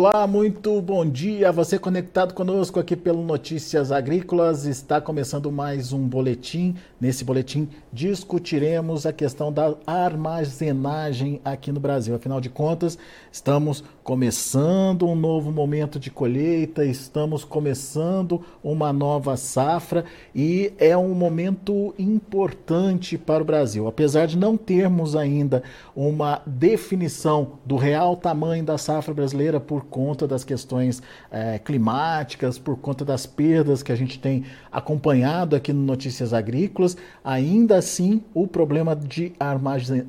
Olá, muito bom dia. Você conectado conosco aqui pelo Notícias Agrícolas. Está começando mais um boletim. Nesse boletim discutiremos a questão da armazenagem aqui no Brasil. Afinal de contas, estamos começando um novo momento de colheita, estamos começando uma nova safra e é um momento importante para o Brasil. Apesar de não termos ainda uma definição do real tamanho da safra brasileira por conta das questões é, climáticas, por conta das perdas que a gente tem acompanhado aqui no Notícias Agrícolas, ainda assim o problema de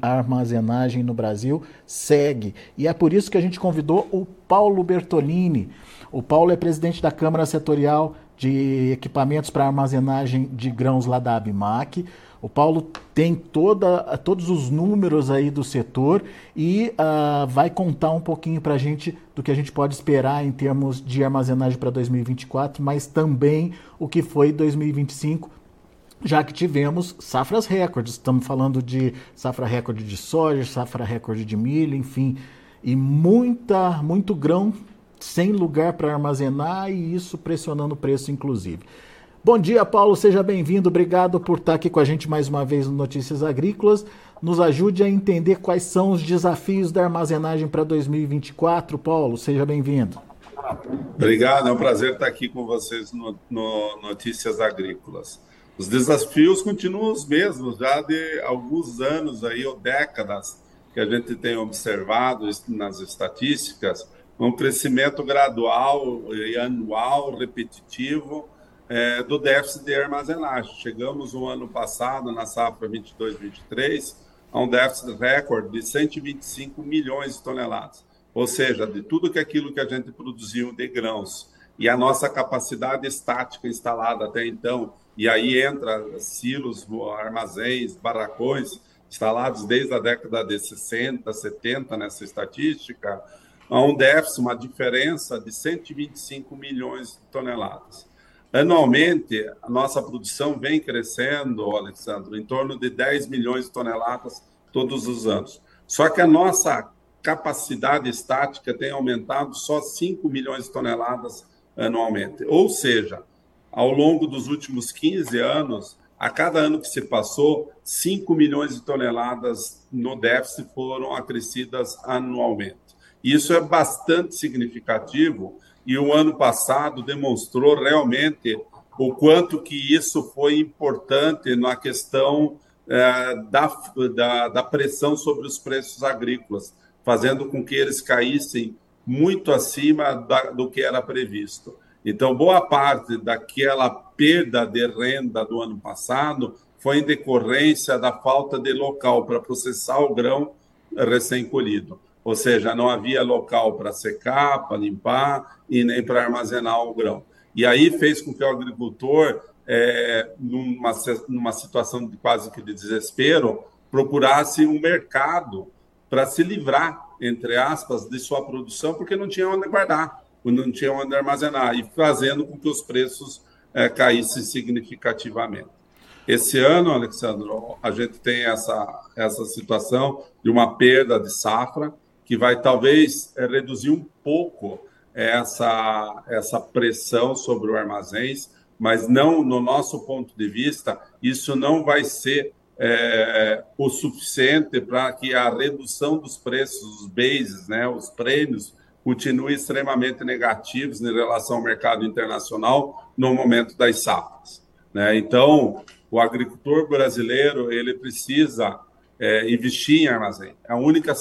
armazenagem no Brasil segue. E é por isso que a gente convidou o Paulo Bertolini. O Paulo é presidente da Câmara Setorial de Equipamentos para Armazenagem de Grãos lá da Abimac. O Paulo tem toda, todos os números aí do setor e uh, vai contar um pouquinho para a gente do que a gente pode esperar em termos de armazenagem para 2024, mas também o que foi 2025 já que tivemos safras recordes. Estamos falando de safra recorde de soja, safra recorde de milho, enfim, e muita, muito grão sem lugar para armazenar e isso pressionando o preço, inclusive. Bom dia, Paulo, seja bem-vindo. Obrigado por estar aqui com a gente mais uma vez no Notícias Agrícolas. Nos ajude a entender quais são os desafios da armazenagem para 2024. Paulo, seja bem-vindo. Obrigado, é um prazer estar aqui com vocês no, no Notícias Agrícolas. Os desafios continuam os mesmos, já de alguns anos aí, ou décadas, que a gente tem observado nas estatísticas, um crescimento gradual e anual, repetitivo, é, do déficit de armazenagem. Chegamos no ano passado, na safra 22-23, a um déficit recorde de 125 milhões de toneladas. Ou seja, de tudo que aquilo que a gente produziu de grãos e a nossa capacidade estática instalada até então e aí entra silos, armazéns, barracões instalados desde a década de 60, 70 nessa estatística, há um déficit, uma diferença de 125 milhões de toneladas. Anualmente, a nossa produção vem crescendo, Alexandre, em torno de 10 milhões de toneladas todos os anos. Só que a nossa capacidade estática tem aumentado só 5 milhões de toneladas anualmente. Ou seja, ao longo dos últimos 15 anos, a cada ano que se passou, 5 milhões de toneladas no déficit foram acrescidas anualmente. Isso é bastante significativo e o ano passado demonstrou realmente o quanto que isso foi importante na questão é, da, da, da pressão sobre os preços agrícolas, fazendo com que eles caíssem muito acima da, do que era previsto. Então, boa parte daquela perda de renda do ano passado foi em decorrência da falta de local para processar o grão recém-colhido. Ou seja, não havia local para secar, para limpar e nem para armazenar o grão. E aí fez com que o agricultor, é, numa, numa situação de quase que de desespero, procurasse um mercado para se livrar, entre aspas, de sua produção, porque não tinha onde guardar não tinha onde armazenar, e fazendo com que os preços é, caíssem significativamente. Esse ano, Alexandre, a gente tem essa, essa situação de uma perda de safra, que vai talvez é, reduzir um pouco essa, essa pressão sobre os armazéns, mas não, no nosso ponto de vista, isso não vai ser é, o suficiente para que a redução dos preços, os bases, né, os prêmios, continue extremamente negativos em relação ao mercado internacional no momento das safras. Né? Então, o agricultor brasileiro ele precisa é, investir em armazém. É a única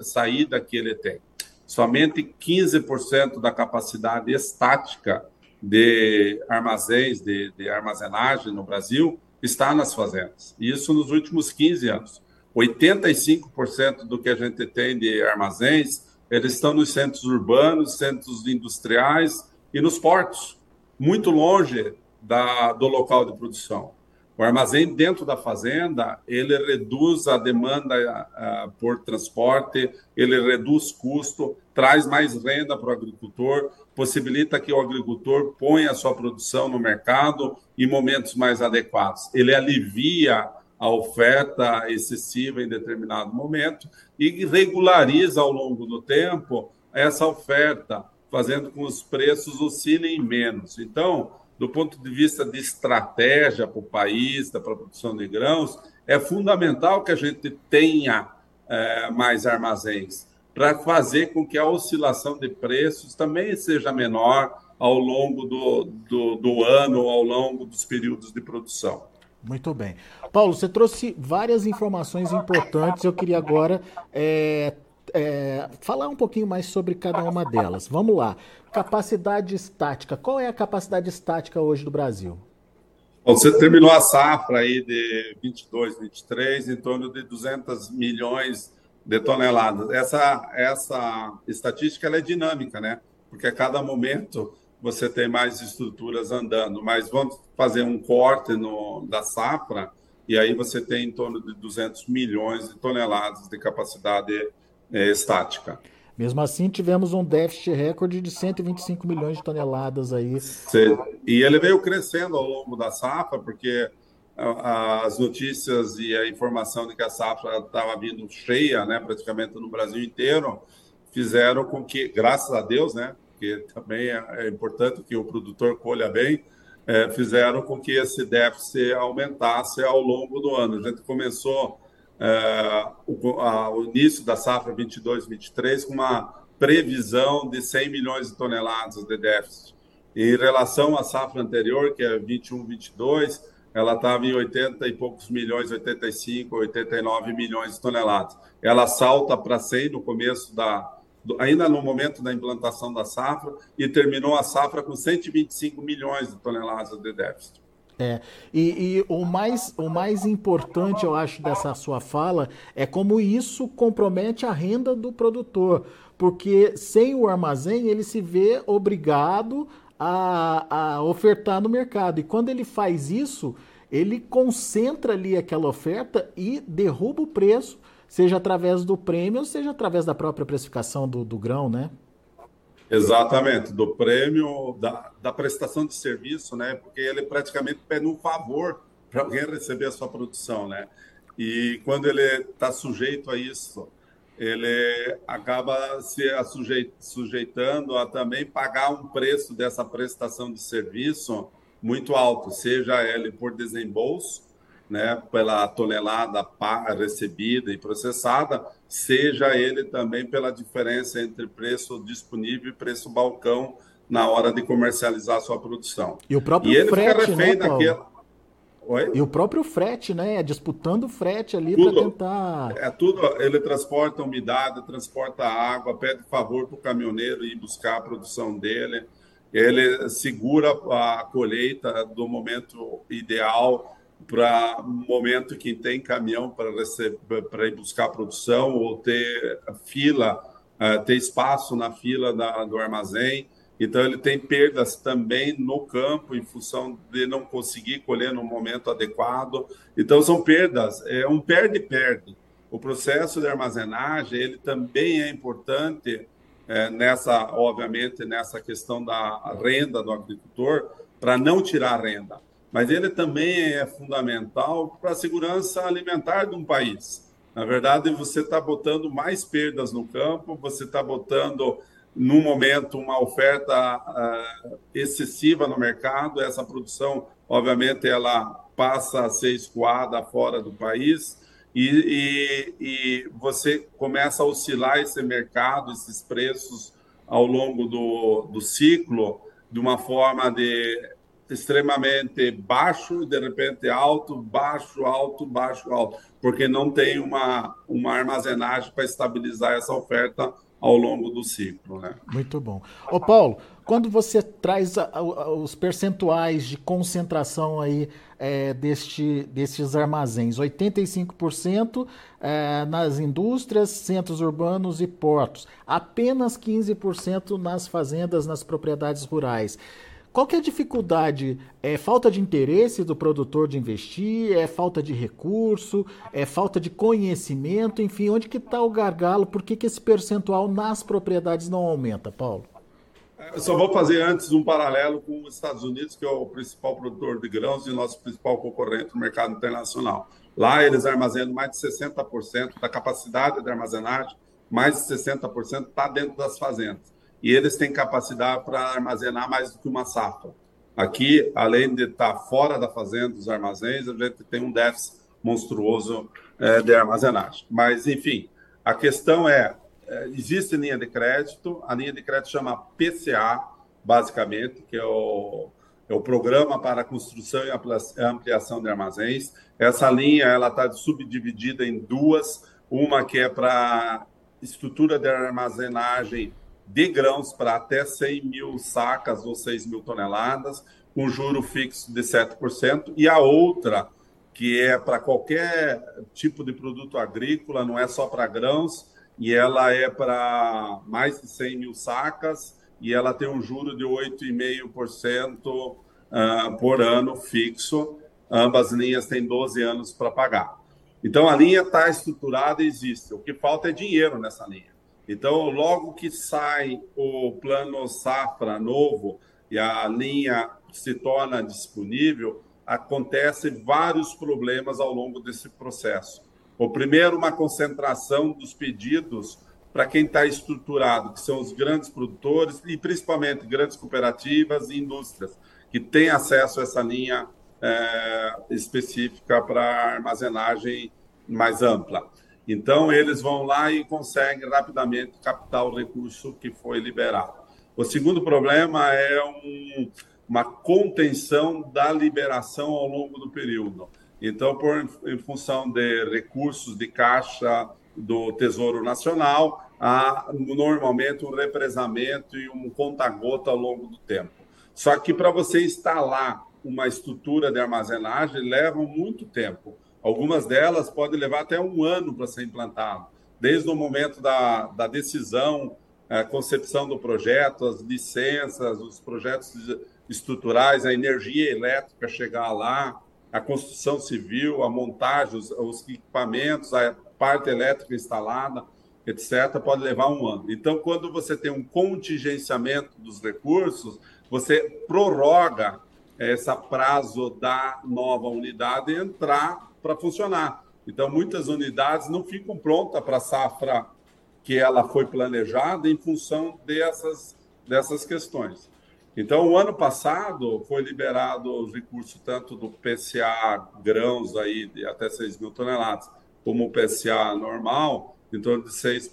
saída que ele tem. Somente 15% da capacidade estática de armazéns, de, de armazenagem no Brasil, está nas fazendas. Isso nos últimos 15 anos. 85% do que a gente tem de armazéns eles estão nos centros urbanos, centros industriais e nos portos, muito longe da, do local de produção. O armazém dentro da fazenda, ele reduz a demanda uh, por transporte, ele reduz custo, traz mais renda para o agricultor, possibilita que o agricultor ponha a sua produção no mercado em momentos mais adequados. Ele alivia a oferta excessiva em determinado momento e regulariza ao longo do tempo essa oferta, fazendo com que os preços oscilem menos. Então, do ponto de vista de estratégia para o país, para a produção de grãos, é fundamental que a gente tenha é, mais armazéns para fazer com que a oscilação de preços também seja menor ao longo do, do, do ano, ao longo dos períodos de produção. Muito bem. Paulo, você trouxe várias informações importantes. Eu queria agora é, é, falar um pouquinho mais sobre cada uma delas. Vamos lá. Capacidade estática. Qual é a capacidade estática hoje do Brasil? Você terminou a safra aí de 22, 23 em torno de 200 milhões de toneladas. Essa essa estatística é dinâmica, né? Porque a cada momento você tem mais estruturas andando, mas vamos fazer um corte no, da safra e aí você tem em torno de 200 milhões de toneladas de capacidade é, estática. Mesmo assim, tivemos um déficit recorde de 125 milhões de toneladas aí. E ele veio crescendo ao longo da safra, porque as notícias e a informação de que a safra estava vindo cheia, né, praticamente no Brasil inteiro, fizeram com que, graças a Deus, né, que também é, é importante que o produtor colha bem, é, fizeram com que esse déficit aumentasse ao longo do ano. A gente começou o, a, o, início da safra 22-23 com uma previsão de 100 milhões de toneladas de déficit. Em relação à safra anterior, que é 21-22, ela estava em 80 e poucos milhões, 85, 89 milhões de toneladas. Ela salta para 100 no começo da, ainda no momento da implantação da safra, e terminou a safra com 125 milhões de toneladas de déficit. É, e, e, o, mais, o mais importante, eu acho, dessa sua fala é como isso compromete a renda do produtor. Porque sem o armazém, ele se vê obrigado a, a ofertar no mercado. E quando ele faz isso, ele concentra ali aquela oferta e derruba o preço, seja através do prêmio, seja através da própria precificação do, do grão, né? Exatamente, do prêmio, da, da prestação de serviço, né? Porque ele praticamente pede um favor para alguém receber a sua produção, né? E quando ele está sujeito a isso, ele acaba se sujeitando a também pagar um preço dessa prestação de serviço muito alto, seja ele por desembolso, né, pela tonelada recebida e processada, seja ele também pela diferença entre preço disponível e preço balcão na hora de comercializar sua produção. E o próprio e ele frete, fica refém né, daquela... Oi? E o próprio frete, né? Disputando o frete ali para tentar. É tudo. Ele transporta umidade, transporta água, pede favor para o caminhoneiro ir buscar a produção dele. Ele segura a colheita do momento ideal para momento que tem caminhão para receber, para ir buscar produção ou ter fila, uh, ter espaço na fila da, do armazém. Então ele tem perdas também no campo em função de não conseguir colher no momento adequado. Então são perdas, é um perde-perde. O processo de armazenagem ele também é importante é, nessa, obviamente, nessa questão da renda do agricultor para não tirar renda mas ele também é fundamental para a segurança alimentar de um país. Na verdade, você está botando mais perdas no campo, você está botando, no momento, uma oferta uh, excessiva no mercado. Essa produção, obviamente, ela passa a ser escoada fora do país e, e, e você começa a oscilar esse mercado, esses preços ao longo do, do ciclo de uma forma de extremamente baixo, de repente alto, baixo, alto, baixo, alto, porque não tem uma, uma armazenagem para estabilizar essa oferta ao longo do ciclo. Né? Muito bom. Ô Paulo, quando você traz a, a, os percentuais de concentração aí é, deste, destes armazéns, 85% é, nas indústrias, centros urbanos e portos, apenas 15% nas fazendas, nas propriedades rurais. Qual que é a dificuldade? É falta de interesse do produtor de investir? É falta de recurso? É falta de conhecimento? Enfim, onde que está o gargalo? Por que, que esse percentual nas propriedades não aumenta, Paulo? Eu só vou fazer antes um paralelo com os Estados Unidos, que é o principal produtor de grãos e nosso principal concorrente no mercado internacional. Lá eles armazenam mais de 60% da capacidade de armazenagem mais de 60% está dentro das fazendas. E eles têm capacidade para armazenar mais do que uma safra. Aqui, além de estar tá fora da fazenda, dos armazéns, a gente tem um déficit monstruoso é, de armazenagem. Mas, enfim, a questão é, é, existe linha de crédito, a linha de crédito chama PCA, basicamente, que é o, é o Programa para a Construção e Ampliação de Armazéns. Essa linha ela está subdividida em duas, uma que é para estrutura de armazenagem de grãos para até 100 mil sacas ou 6 mil toneladas, com juro fixo de 7%, e a outra, que é para qualquer tipo de produto agrícola, não é só para grãos, e ela é para mais de 100 mil sacas, e ela tem um juro de 8,5% uh, por ano fixo. Ambas linhas têm 12 anos para pagar. Então, a linha está estruturada e existe. O que falta é dinheiro nessa linha. Então, logo que sai o plano safra novo e a linha se torna disponível, acontece vários problemas ao longo desse processo. O primeiro, uma concentração dos pedidos para quem está estruturado, que são os grandes produtores e principalmente grandes cooperativas e indústrias, que têm acesso a essa linha é, específica para armazenagem mais ampla. Então, eles vão lá e conseguem rapidamente captar o recurso que foi liberado. O segundo problema é um, uma contenção da liberação ao longo do período. Então, por, em função de recursos de caixa do Tesouro Nacional, há normalmente um represamento e um conta-gota ao longo do tempo. Só que para você instalar uma estrutura de armazenagem leva muito tempo. Algumas delas podem levar até um ano para ser implantado, desde o momento da, da decisão, a é, concepção do projeto, as licenças, os projetos estruturais, a energia elétrica chegar lá, a construção civil, a montagem, os, os equipamentos, a parte elétrica instalada, etc., pode levar um ano. Então, quando você tem um contingenciamento dos recursos, você prorroga esse prazo da nova unidade entrar para funcionar. Então, muitas unidades não ficam prontas para a safra que ela foi planejada em função dessas, dessas questões. Então, o ano passado foi liberado os recursos tanto do PCA grãos aí de até 6 mil toneladas, como o PCA normal, em torno de 6.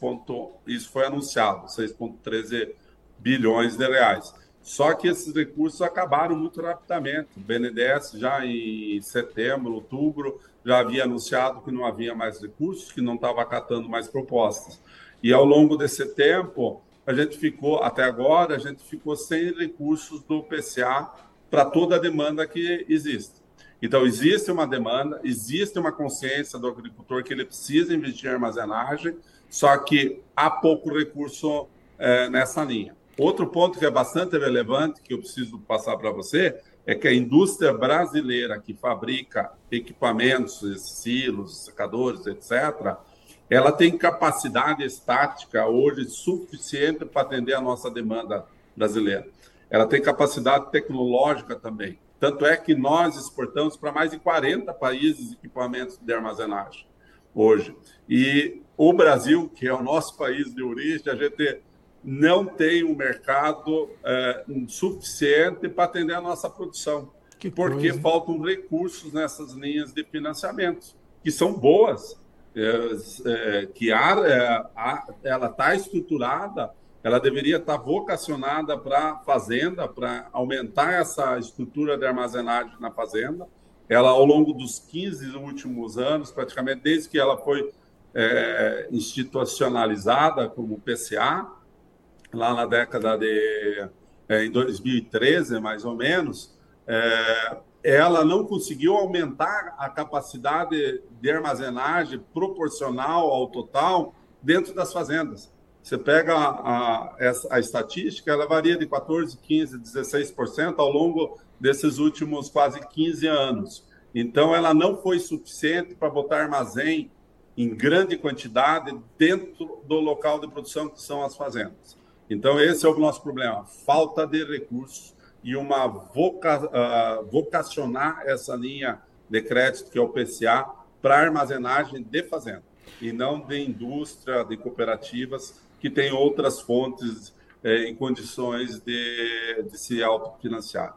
Isso foi anunciado, 6,13 bilhões de reais. Só que esses recursos acabaram muito rapidamente. O BNDES, já em setembro, outubro, já havia anunciado que não havia mais recursos, que não estava acatando mais propostas. E ao longo desse tempo, a gente ficou, até agora, a gente ficou sem recursos do PCA para toda a demanda que existe. Então, existe uma demanda, existe uma consciência do agricultor que ele precisa investir em armazenagem, só que há pouco recurso é, nessa linha. Outro ponto que é bastante relevante, que eu preciso passar para você, é que a indústria brasileira que fabrica equipamentos, silos, secadores, etc., ela tem capacidade estática hoje suficiente para atender a nossa demanda brasileira. Ela tem capacidade tecnológica também. Tanto é que nós exportamos para mais de 40 países equipamentos de armazenagem hoje. E o Brasil, que é o nosso país de origem, a gente não tem um mercado é, suficiente para atender a nossa produção, que porque coisa. faltam recursos nessas linhas de financiamento, que são boas, é, é, que a, é, a, ela está estruturada, ela deveria estar tá vocacionada para a fazenda, para aumentar essa estrutura de armazenagem na fazenda. Ela, ao longo dos 15 últimos anos, praticamente desde que ela foi é, institucionalizada como PCA, lá na década de é, em 2013, mais ou menos, é, ela não conseguiu aumentar a capacidade de armazenagem proporcional ao total dentro das fazendas. Você pega a, a, a estatística, ela varia de 14, 15, 16% ao longo desses últimos quase 15 anos. Então, ela não foi suficiente para botar armazém em grande quantidade dentro do local de produção que são as fazendas. Então, esse é o nosso problema: falta de recursos e uma voca, uh, vocacionar essa linha de crédito, que é o PCA, para armazenagem de fazenda. e não de indústria, de cooperativas que têm outras fontes é, em condições de, de se autofinanciar.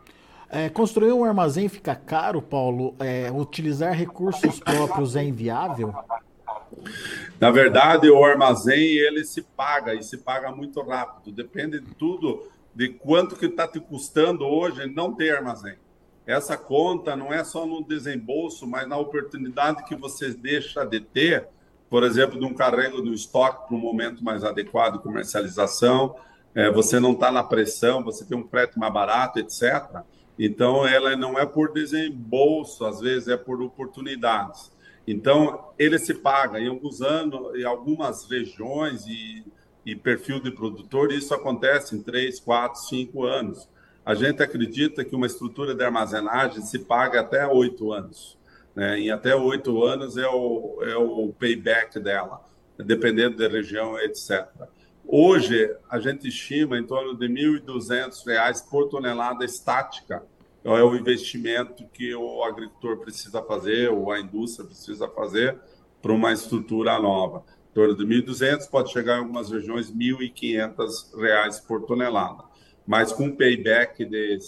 É, construir um armazém fica caro, Paulo? É, utilizar recursos próprios é inviável? Na verdade, o armazém ele se paga e se paga muito rápido. Depende de tudo de quanto que está te custando hoje não ter armazém. Essa conta não é só no desembolso, mas na oportunidade que você deixa de ter, por exemplo, de um carrego do estoque para um momento mais adequado de comercialização. É, você não está na pressão, você tem um frete mais barato, etc. Então, ela não é por desembolso, às vezes é por oportunidades. Então, ele se paga em alguns anos, em algumas regiões e, e perfil de produtor, isso acontece em três, quatro, cinco anos. A gente acredita que uma estrutura de armazenagem se paga até oito anos. Né? Em até oito anos é o, é o payback dela, dependendo da região, etc. Hoje, a gente estima em torno de R$ 1.200 por tonelada estática é o investimento que o agricultor precisa fazer, ou a indústria precisa fazer, para uma estrutura nova. Em torno de 1.200, pode chegar em algumas regiões R$ 1.500 por tonelada, mas com payback de,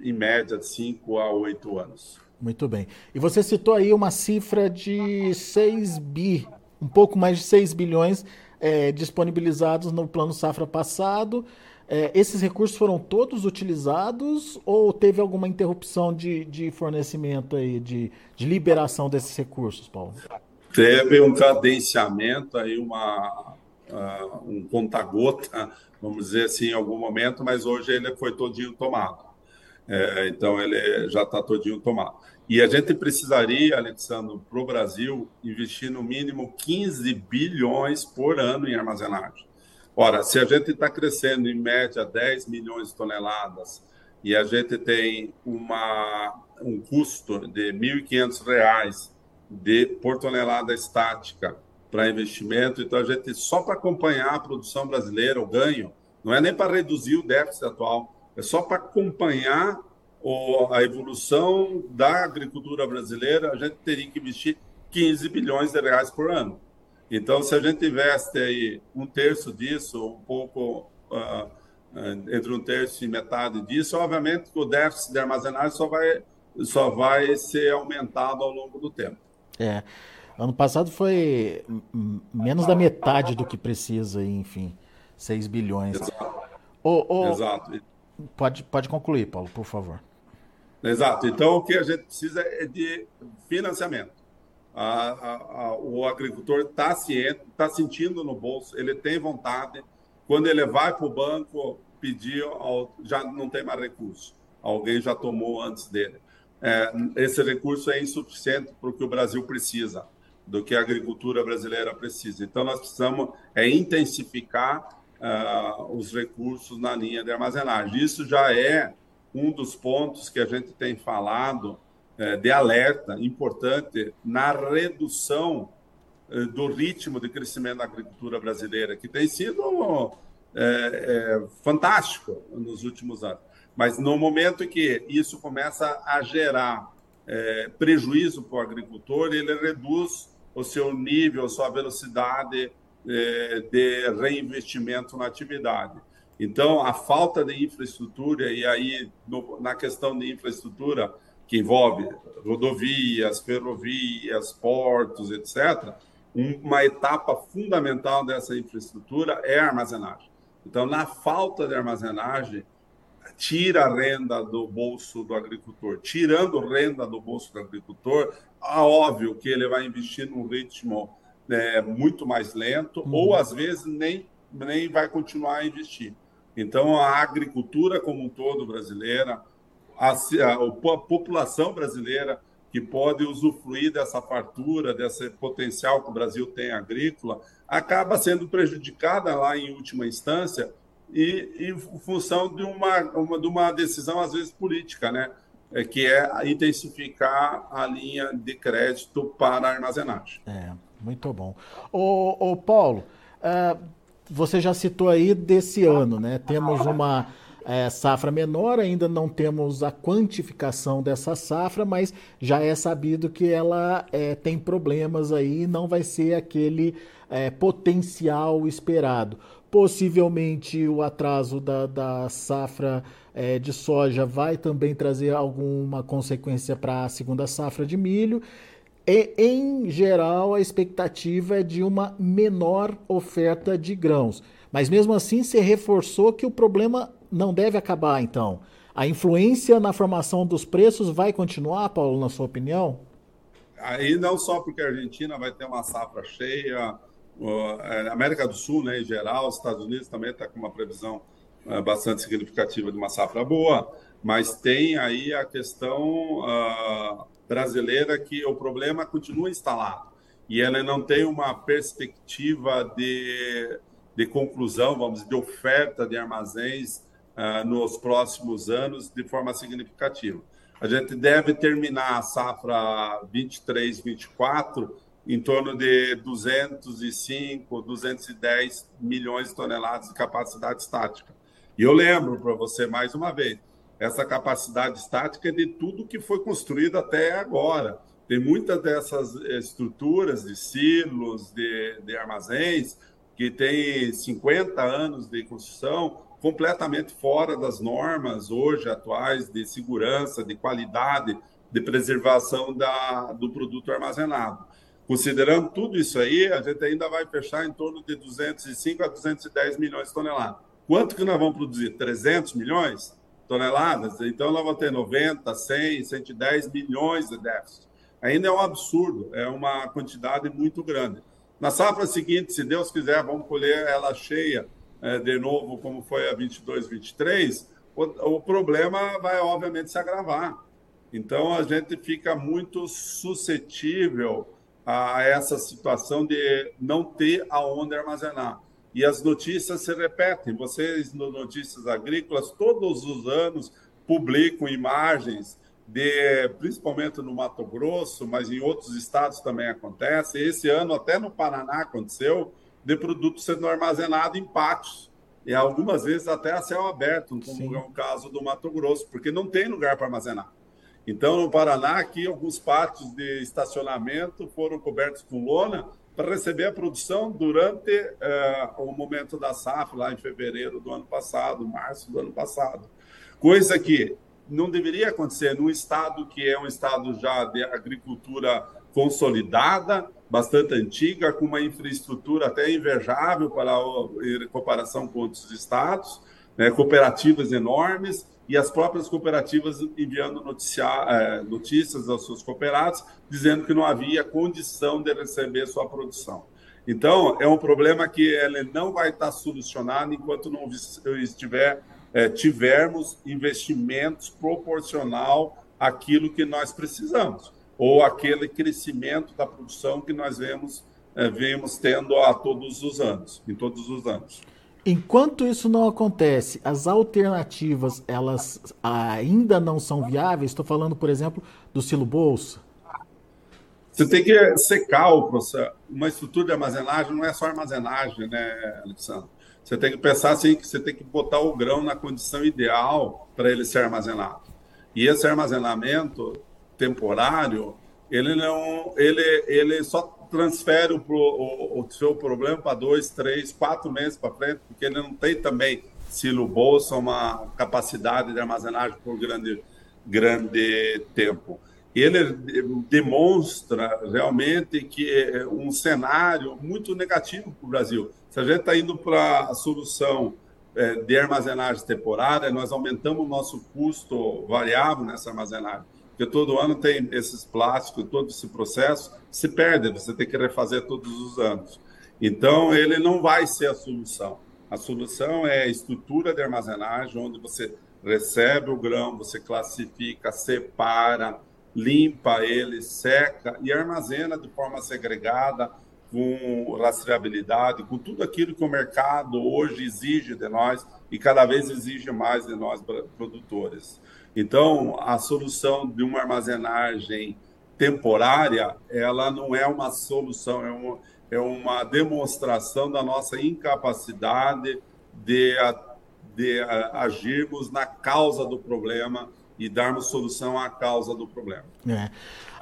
em média, de 5 a 8 anos. Muito bem. E você citou aí uma cifra de 6 bi, um pouco mais de 6 bilhões é, disponibilizados no plano safra passado. É, esses recursos foram todos utilizados ou teve alguma interrupção de, de fornecimento aí, de, de liberação desses recursos, Paulo? Teve um cadenciamento aí, uma, uh, um conta-gota, vamos dizer assim, em algum momento, mas hoje ele foi todinho tomado. É, então ele já está todinho tomado. E a gente precisaria, Alexandre, para o Brasil, investir no mínimo 15 bilhões por ano em armazenagem. Ora, se a gente está crescendo em média 10 milhões de toneladas e a gente tem uma, um custo de R$ 1.500 de, por tonelada estática para investimento, então a gente, só para acompanhar a produção brasileira, o ganho, não é nem para reduzir o déficit atual, é só para acompanhar o, a evolução da agricultura brasileira, a gente teria que investir 15 bilhões de reais por ano. Então, se a gente investe aí um terço disso, um pouco uh, entre um terço e metade disso, obviamente que o déficit de armazenagem só vai, só vai ser aumentado ao longo do tempo. É. Ano passado foi menos da metade do que precisa, enfim, 6 bilhões. Exato. Oh, oh, Exato. Pode, pode concluir, Paulo, por favor. Exato. Então, o que a gente precisa é de financiamento a, a, o agricultor está ciente, está sentindo no bolso, ele tem vontade. Quando ele vai para o banco pedir, já não tem mais recurso. Alguém já tomou antes dele. É, esse recurso é insuficiente para o que o Brasil precisa, do que a agricultura brasileira precisa. Então, nós precisamos é, intensificar uh, os recursos na linha de armazenagem. Isso já é um dos pontos que a gente tem falado de alerta importante na redução é, do ritmo de crescimento da agricultura brasileira, que tem sido é, é, fantástico nos últimos anos. Mas no momento que isso começa a gerar é, prejuízo para o agricultor, ele reduz o seu nível, a sua velocidade é, de reinvestimento na atividade. Então, a falta de infraestrutura, e aí no, na questão de infraestrutura, que envolve rodovias, ferrovias, portos, etc., uma etapa fundamental dessa infraestrutura é a armazenagem. Então, na falta de armazenagem, tira a renda do bolso do agricultor. Tirando renda do bolso do agricultor, é óbvio que ele vai investir num ritmo né, muito mais lento, uhum. ou às vezes nem, nem vai continuar a investir. Então, a agricultura como um todo brasileira, a, a, a população brasileira que pode usufruir dessa fartura, desse potencial que o Brasil tem agrícola, acaba sendo prejudicada lá em última instância e em função de uma, uma, de uma decisão, às vezes, política, né? É, que é intensificar a linha de crédito para armazenagem. É, muito bom. Ô, ô Paulo, uh, você já citou aí desse ano, né? Temos uma é, safra menor, ainda não temos a quantificação dessa safra, mas já é sabido que ela é, tem problemas aí, não vai ser aquele é, potencial esperado. Possivelmente o atraso da, da safra de soja vai também trazer alguma consequência para a segunda safra de milho. E, em geral, a expectativa é de uma menor oferta de grãos. Mas mesmo assim, se reforçou que o problema não deve acabar, então. A influência na formação dos preços vai continuar, Paulo, na sua opinião? Aí não só porque a Argentina vai ter uma safra cheia, é, a América do Sul, né, em geral, os Estados Unidos também está com uma previsão é, bastante significativa de uma safra boa, mas tem aí a questão uh, brasileira que o problema continua instalado e ela não tem uma perspectiva de, de conclusão, vamos dizer, de oferta de armazéns uh, nos próximos anos de forma significativa. A gente deve terminar a safra 23, 24 em torno de 205, 210 milhões de toneladas de capacidade estática. E eu lembro para você mais uma vez, essa capacidade estática é de tudo que foi construído até agora. Tem muitas dessas estruturas de silos, de, de armazéns, que têm 50 anos de construção, completamente fora das normas hoje atuais de segurança, de qualidade, de preservação da, do produto armazenado. Considerando tudo isso aí, a gente ainda vai fechar em torno de 205 a 210 milhões de toneladas. Quanto que nós vamos produzir? 300 milhões de toneladas? Então, nós vamos ter 90, 100, 110 milhões de déficit. Ainda é um absurdo, é uma quantidade muito grande. Na safra seguinte, se Deus quiser, vamos colher ela cheia de novo, como foi a 22, 23, o, o problema vai, obviamente, se agravar. Então, a gente fica muito suscetível a essa situação de não ter aonde armazenar. E as notícias se repetem. Vocês, no Notícias Agrícolas, todos os anos publicam imagens de, principalmente no Mato Grosso, mas em outros estados também acontece. Esse ano, até no Paraná, aconteceu, de produtos sendo armazenados em pátios. E algumas vezes até a céu aberto, como Sim. é o caso do Mato Grosso, porque não tem lugar para armazenar. Então, no Paraná, aqui, alguns pátios de estacionamento foram cobertos com lona para receber a produção durante uh, o momento da safra, lá em fevereiro do ano passado, março do ano passado. Coisa que não deveria acontecer num estado que é um estado já de agricultura consolidada, bastante antiga, com uma infraestrutura até invejável para a, comparação com outros estados, né, cooperativas enormes, e as próprias cooperativas enviando é, notícias aos seus cooperados, dizendo que não havia condição de receber sua produção. Então, é um problema que ele não vai estar solucionado enquanto não estiver, é, tivermos investimentos proporcional àquilo que nós precisamos, ou aquele crescimento da produção que nós vemos, é, vemos tendo a todos os anos, em todos os anos. Enquanto isso não acontece, as alternativas elas ainda não são viáveis. Estou falando, por exemplo, do silo bolsa. Você tem que secar o processo. Uma estrutura de armazenagem não é só armazenagem, né, Alexandre? Você tem que pensar assim que você tem que botar o grão na condição ideal para ele ser armazenado. E esse armazenamento temporário, ele não, ele, ele só transfere o, o, o seu problema para dois, três, quatro meses para frente, porque ele não tem também silo bolsa, uma capacidade de armazenagem por grande, grande tempo. Ele demonstra realmente que é um cenário muito negativo para o Brasil. Se a gente está indo para a solução é, de armazenagem temporária, nós aumentamos o nosso custo variável nessa armazenagem porque todo ano tem esses plásticos, todo esse processo se perde, você tem que refazer todos os anos. Então, ele não vai ser a solução. A solução é a estrutura de armazenagem, onde você recebe o grão, você classifica, separa, limpa ele, seca e armazena de forma segregada, com rastreabilidade, com tudo aquilo que o mercado hoje exige de nós e cada vez exige mais de nós produtores. Então, a solução de uma armazenagem temporária, ela não é uma solução, é uma, é uma demonstração da nossa incapacidade de, de agirmos na causa do problema e darmos solução à causa do problema. É.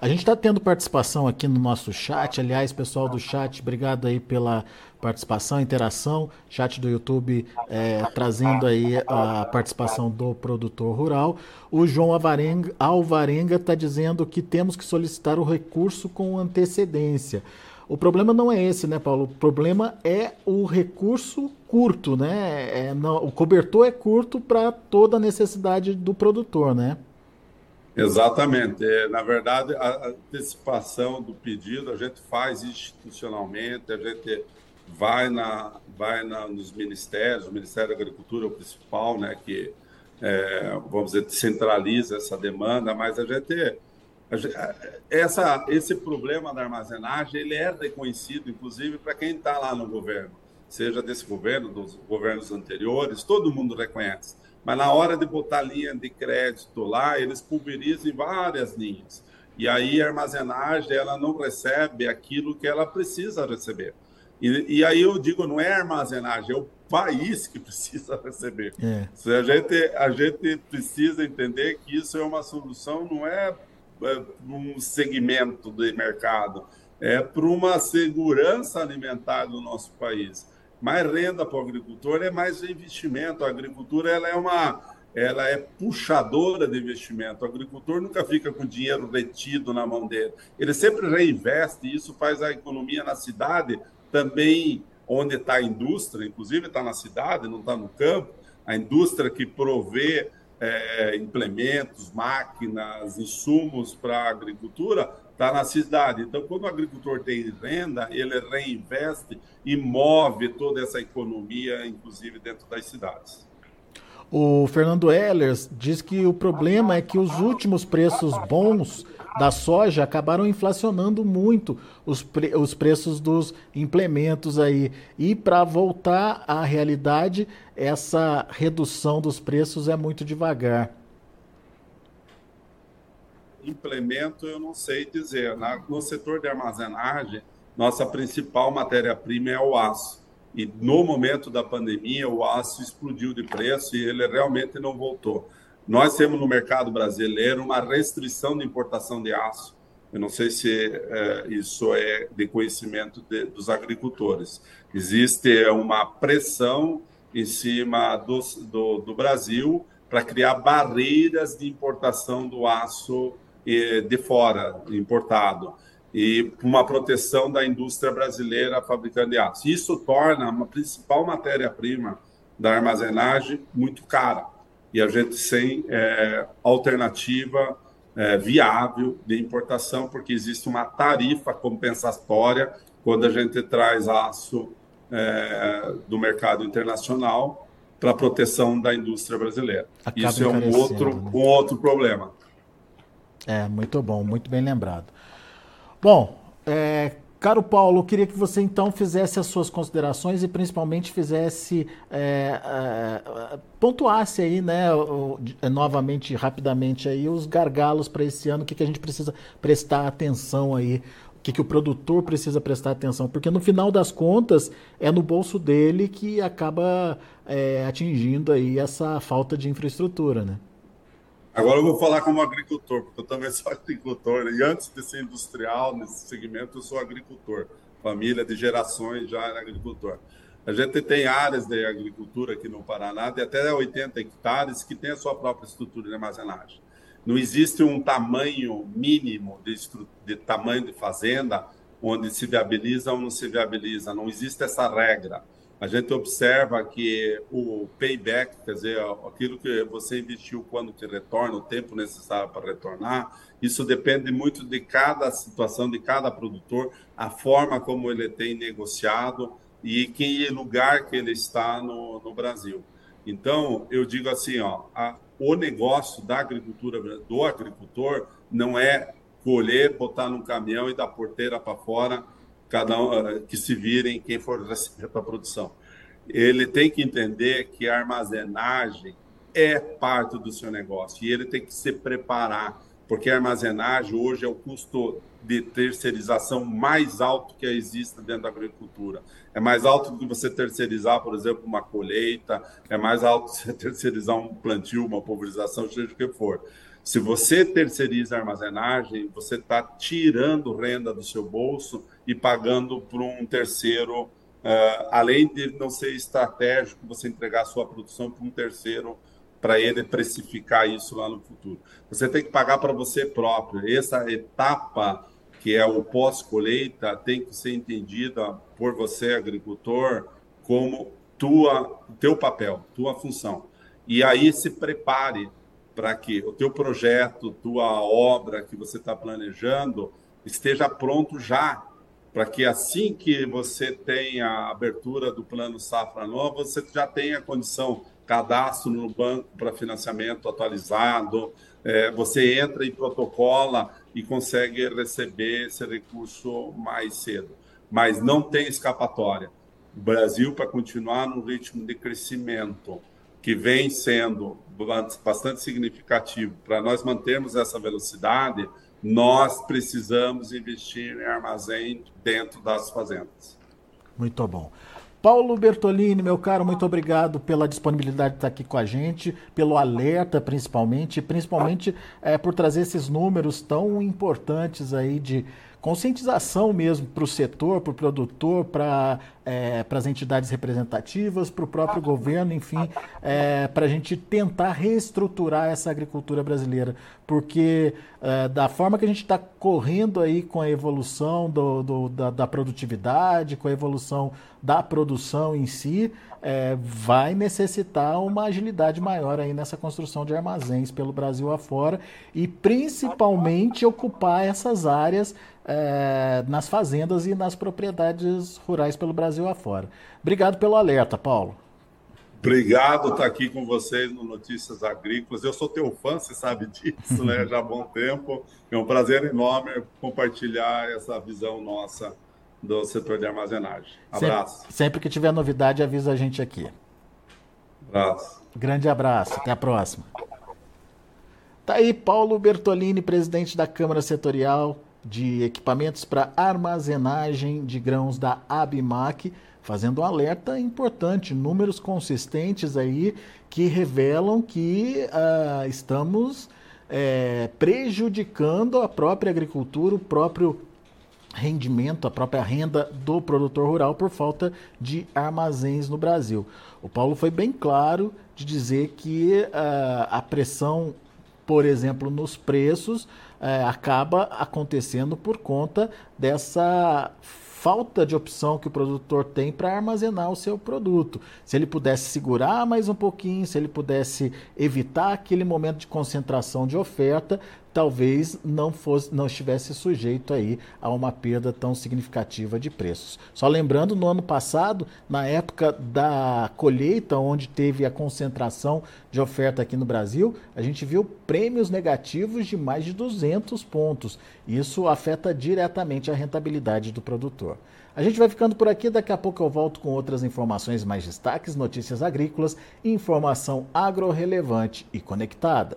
A gente está tendo participação aqui no nosso chat. Aliás, pessoal do chat, obrigado aí pela participação, interação. Chat do YouTube é, trazendo aí a participação do produtor rural. O João Alvarenga, está dizendo que temos que solicitar o recurso com antecedência. O problema não é esse, né, Paulo? O problema é o recurso curto, né? É, não, o cobertor é curto para toda a necessidade do produtor, né? Exatamente. É, na verdade, a antecipação do pedido a gente faz institucionalmente, a gente vai, na, vai na, nos ministérios, o Ministério da Agricultura é o principal, né, que, é, vamos dizer, centraliza essa demanda, mas a gente essa, esse problema da armazenagem ele é reconhecido, inclusive, para quem está lá no governo, seja desse governo, dos governos anteriores, todo mundo reconhece. Mas na hora de botar linha de crédito lá, eles pulverizam várias linhas. E aí a armazenagem ela não recebe aquilo que ela precisa receber. E, e aí eu digo, não é armazenagem, é o país que precisa receber. É. A, gente, a gente precisa entender que isso é uma solução, não é é, um segmento de mercado, é para uma segurança alimentar do nosso país. Mais renda para o agricultor é mais investimento. A agricultura ela é uma ela é puxadora de investimento. O agricultor nunca fica com dinheiro retido na mão dele. Ele sempre reinveste, e isso faz a economia na cidade também, onde está a indústria, inclusive está na cidade, não está no campo, a indústria que provê é, implementos, máquinas, insumos para a agricultura, está na cidade. Então, quando o agricultor tem renda, ele reinveste e move toda essa economia, inclusive dentro das cidades. O Fernando Ehlers diz que o problema é que os últimos preços bons da soja acabaram inflacionando muito os, pre os preços dos implementos aí. E para voltar à realidade, essa redução dos preços é muito devagar. Implemento, eu não sei dizer. Na, no setor de armazenagem, nossa principal matéria-prima é o aço. E no momento da pandemia, o aço explodiu de preço e ele realmente não voltou. Nós temos no mercado brasileiro uma restrição de importação de aço. Eu não sei se é, isso é de conhecimento de, dos agricultores. Existe uma pressão em cima do, do, do Brasil para criar barreiras de importação do aço de fora, importado, e uma proteção da indústria brasileira fabricando de aço. Isso torna a principal matéria-prima da armazenagem muito cara e a gente sem é, alternativa é, viável de importação, porque existe uma tarifa compensatória quando a gente traz aço é, do mercado internacional para proteção da indústria brasileira. Acaba Isso é um outro, né? um outro problema. É, muito bom, muito bem lembrado. Bom, é, Caro Paulo, eu queria que você então fizesse as suas considerações e principalmente fizesse, é, é, pontuasse aí, né, novamente, rapidamente aí, os gargalos para esse ano, o que, que a gente precisa prestar atenção aí, o que, que o produtor precisa prestar atenção, porque no final das contas é no bolso dele que acaba é, atingindo aí essa falta de infraestrutura, né? Agora eu vou falar como agricultor, porque eu também sou agricultor. E antes de ser industrial nesse segmento, eu sou agricultor. Família de gerações já era agricultor. A gente tem áreas de agricultura aqui no Paraná de até 80 hectares que tem a sua própria estrutura de armazenagem. Não existe um tamanho mínimo de, de tamanho de fazenda onde se viabiliza ou não se viabiliza. Não existe essa regra a gente observa que o payback, quer dizer, aquilo que você investiu quando te retorna, o tempo necessário para retornar, isso depende muito de cada situação, de cada produtor, a forma como ele tem negociado e que lugar que ele está no, no Brasil. Então, eu digo assim, ó, a, o negócio da agricultura, do agricultor, não é colher, botar num caminhão e dar porteira para fora cada um eh, que se virem quem for para a produção. Ele tem que entender que a armazenagem é parte do seu negócio e ele tem que se preparar porque a armazenagem hoje é o custo de terceirização mais alto que existe dentro da agricultura. É mais alto do que você terceirizar, por exemplo, uma colheita, é mais alto que você terceirizar um plantio, uma pulverização, seja o que for. Se você terceiriza a armazenagem, você está tirando renda do seu bolso e pagando para um terceiro, uh, além de não ser estratégico você entregar a sua produção para um terceiro para ele precificar isso lá no futuro. Você tem que pagar para você próprio. Essa etapa, que é o pós-colheita, tem que ser entendida por você, agricultor, como tua, teu papel, tua função. E aí se prepare para que o teu projeto, tua obra que você está planejando esteja pronto já, para que assim que você tenha a abertura do plano Safra Nova, você já tenha condição cadastro no banco para financiamento atualizado, é, você entra e protocola e consegue receber esse recurso mais cedo. Mas não tem escapatória. O Brasil, para continuar no ritmo de crescimento que vem sendo bastante significativo, para nós mantermos essa velocidade, nós precisamos investir em armazém dentro das fazendas. Muito bom. Paulo Bertolini, meu caro, muito obrigado pela disponibilidade de estar aqui com a gente, pelo alerta principalmente, principalmente é, por trazer esses números tão importantes aí de conscientização mesmo para o setor, para o produtor, para é, as entidades representativas, para o próprio governo, enfim, é, para a gente tentar reestruturar essa agricultura brasileira. Porque é, da forma que a gente está correndo aí com a evolução do, do da, da, produtividade, com a evolução da produção em si, é, vai necessitar uma agilidade maior aí nessa construção de armazéns pelo Brasil afora e principalmente ocupar essas áreas é, nas fazendas e nas propriedades rurais pelo Brasil afora. Obrigado pelo alerta, Paulo. Obrigado estar aqui com vocês no Notícias Agrícolas. Eu sou teu fã, você sabe disso, né? Já há bom tempo. É um prazer enorme compartilhar essa visão nossa do setor de armazenagem. Abraço. Sempre, sempre que tiver novidade, avisa a gente aqui. Abraço. Grande abraço. Até a próxima. Tá aí Paulo Bertolini, presidente da Câmara Setorial de equipamentos para armazenagem de grãos da Abimac, fazendo um alerta importante, números consistentes aí que revelam que uh, estamos é, prejudicando a própria agricultura, o próprio rendimento, a própria renda do produtor rural por falta de armazéns no Brasil. O Paulo foi bem claro de dizer que uh, a pressão, por exemplo, nos preços é, acaba acontecendo por conta dessa falta de opção que o produtor tem para armazenar o seu produto. Se ele pudesse segurar mais um pouquinho, se ele pudesse evitar aquele momento de concentração de oferta, talvez não fosse, não estivesse sujeito aí a uma perda tão significativa de preços. Só lembrando, no ano passado, na época da colheita, onde teve a concentração de oferta aqui no Brasil, a gente viu prêmios negativos de mais de 200 pontos. Isso afeta diretamente a rentabilidade do produtor. A gente vai ficando por aqui, daqui a pouco eu volto com outras informações mais destaques, notícias agrícolas, informação agro-relevante e conectada.